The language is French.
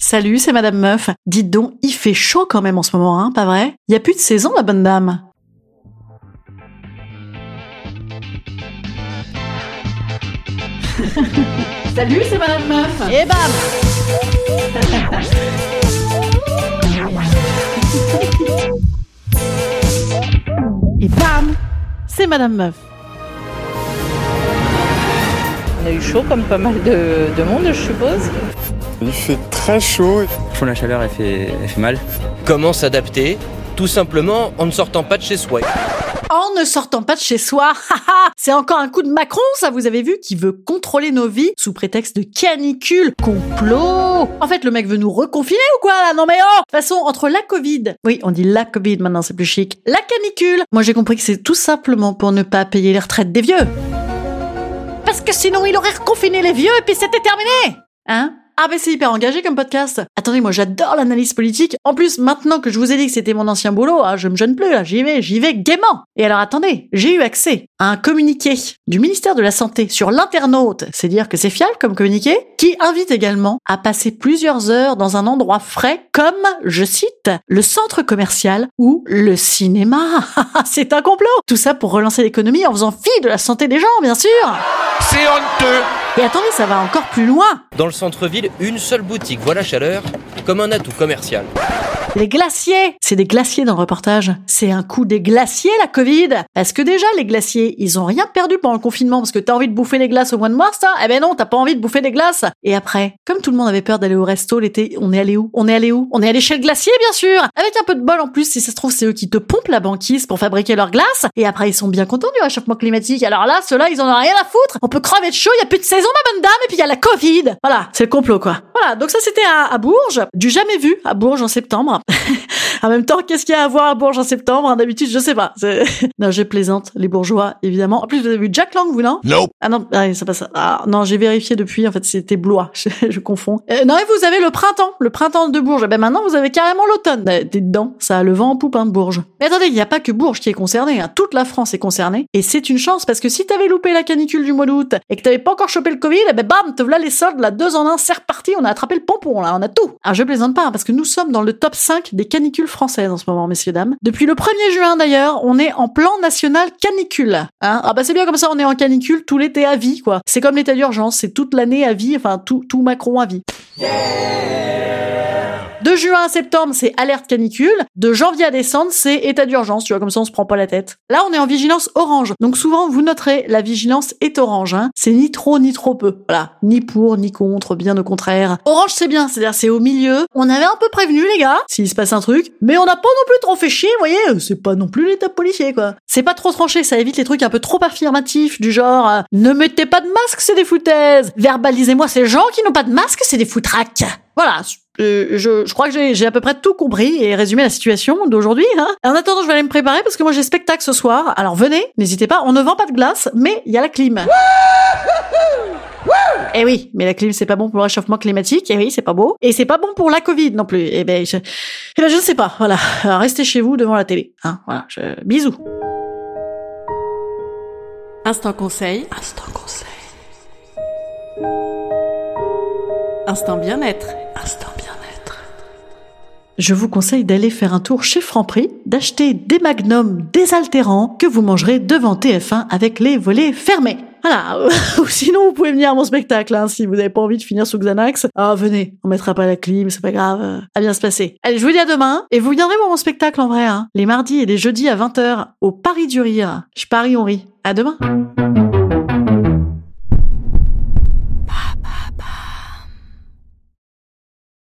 Salut, c'est Madame Meuf. Dites donc, il fait chaud quand même en ce moment, hein, pas vrai? Il y a plus de saison, la bonne dame. Salut, c'est Madame Meuf. Et bam Et bam C'est Madame Meuf. On a eu chaud comme pas mal de, de monde, je suppose. Il fait très chaud. Fond la chaleur, elle fait, elle fait mal. Comment s'adapter Tout simplement en ne sortant pas de chez soi. En ne sortant pas de chez soi, c'est encore un coup de Macron, ça vous avez vu, qui veut contrôler nos vies sous prétexte de canicule, complot. En fait, le mec veut nous reconfiner ou quoi là? Non mais oh De toute façon, entre la Covid, oui, on dit la Covid maintenant, c'est plus chic, la canicule, moi j'ai compris que c'est tout simplement pour ne pas payer les retraites des vieux. Parce que sinon, il aurait reconfiné les vieux et puis c'était terminé Hein? Ah ben c'est hyper engagé comme podcast. Attendez, moi j'adore l'analyse politique. En plus, maintenant que je vous ai dit que c'était mon ancien boulot, ah, je me gêne plus là, j'y vais, j'y vais gaiement. Et alors attendez, j'ai eu accès à un communiqué du ministère de la Santé sur l'internaute, c'est dire que c'est fiable comme communiqué, qui invite également à passer plusieurs heures dans un endroit frais comme, je cite, le centre commercial ou le cinéma. c'est un complot. Tout ça pour relancer l'économie en faisant fi de la santé des gens, bien sûr. C'est honteux Et attendez, ça va encore plus loin. Dans le centre-ville, une seule boutique voit la chaleur comme un atout commercial. Les glaciers C'est des glaciers dans le reportage. C'est un coup des glaciers, la Covid Parce que déjà, les glaciers, ils ont rien perdu pendant le confinement parce que t'as envie de bouffer les glaces au mois de mars, ça Eh ben non, t'as pas envie de bouffer des glaces Et après, comme tout le monde avait peur d'aller au resto l'été, on est allé où? On est allé où? On est allé chez le glacier, bien sûr Avec un peu de bol en plus, si ça se trouve, c'est eux qui te pompent la banquise pour fabriquer leurs glaces. Et après, ils sont bien contents du réchauffement climatique. Alors là, ceux-là, ils en ont rien à foutre On peut crever de chaud, y a plus de saison, ma bonne dame, et puis y a la Covid Voilà, c'est le complot, quoi. Voilà, donc ça, c'était à, à Bourges. Du jamais vu à Bourges en septembre. En même temps, qu'est-ce qu'il y a à voir à Bourges en septembre? D'habitude, je sais pas. Non, je plaisante, les bourgeois, évidemment. En plus, vous avez vu Jack Lang, vous, non? Nope. Ah non, ah, ça. Ah, non, j'ai vérifié depuis, en fait, c'était Blois. Je, je confonds. Euh, non, et vous avez le printemps, le printemps de Bourges. Eh Ben maintenant, vous avez carrément l'automne. Euh, T'es dedans, ça a le vent en poupe, hein, Bourges. Mais attendez, il n'y a pas que Bourges qui est concerné, hein. toute la France est concernée. Et c'est une chance, parce que si t'avais loupé la canicule du mois d'août et que t'avais pas encore chopé le Covid, eh ben bam, te voilà les soldes, là, deux en un, c'est reparti, on a attrapé le pompon, là, on a tout. Alors je plaisante pas, hein, parce que nous sommes dans le top 5 des canicules françaises en ce moment, messieurs, dames. Depuis le 1er juin, d'ailleurs, on est en plan national canicule. Hein ah bah c'est bien comme ça, on est en canicule tout l'été à vie, quoi. C'est comme l'état d'urgence, c'est toute l'année à vie, enfin tout, tout Macron à vie. De juin à septembre, c'est alerte canicule. De janvier à décembre, c'est état d'urgence. Tu vois, comme ça, on se prend pas la tête. Là, on est en vigilance orange. Donc souvent, vous noterez, la vigilance est orange. Hein. C'est ni trop ni trop peu. Voilà, ni pour ni contre, bien au contraire. Orange, c'est bien, c'est-à-dire c'est au milieu. On avait un peu prévenu les gars, s'il se passe un truc, mais on n'a pas non plus trop fait chier. Vous voyez, c'est pas non plus l'état policier quoi. C'est pas trop tranché, ça évite les trucs un peu trop affirmatifs du genre euh, ne mettez pas de masque, c'est des foutaises. Verbalisez-moi ces gens qui n'ont pas de masque, c'est des foutraques. Voilà, euh, je, crois que j'ai à peu près tout compris et résumé la situation d'aujourd'hui. Hein. En attendant, je vais aller me préparer parce que moi j'ai spectacle ce soir. Alors venez, n'hésitez pas. On ne vend pas de glace, mais il y a la clim. Eh oui, mais la clim c'est pas bon pour le réchauffement climatique. Eh oui, c'est pas beau. Et c'est pas bon pour la Covid non plus. Eh ben, je, ne sais pas. Voilà, Alors, restez chez vous devant la télé. Voilà. Je, bisous. Instant conseil. Instant conseil. Instant bien-être. Instant bien-être. Je vous conseille d'aller faire un tour chez Franprix, d'acheter des magnums désaltérants que vous mangerez devant TF1 avec les volets fermés. Voilà. Ou sinon, vous pouvez venir à mon spectacle, hein, si vous n'avez pas envie de finir sous Xanax. Ah, venez, on mettra pas la clim, c'est pas grave. À bien se passer. Allez, je vous dis à demain. Et vous viendrez voir mon spectacle en vrai, hein, les mardis et les jeudis à 20h au Paris du Rire. Je parie, on rit. À demain.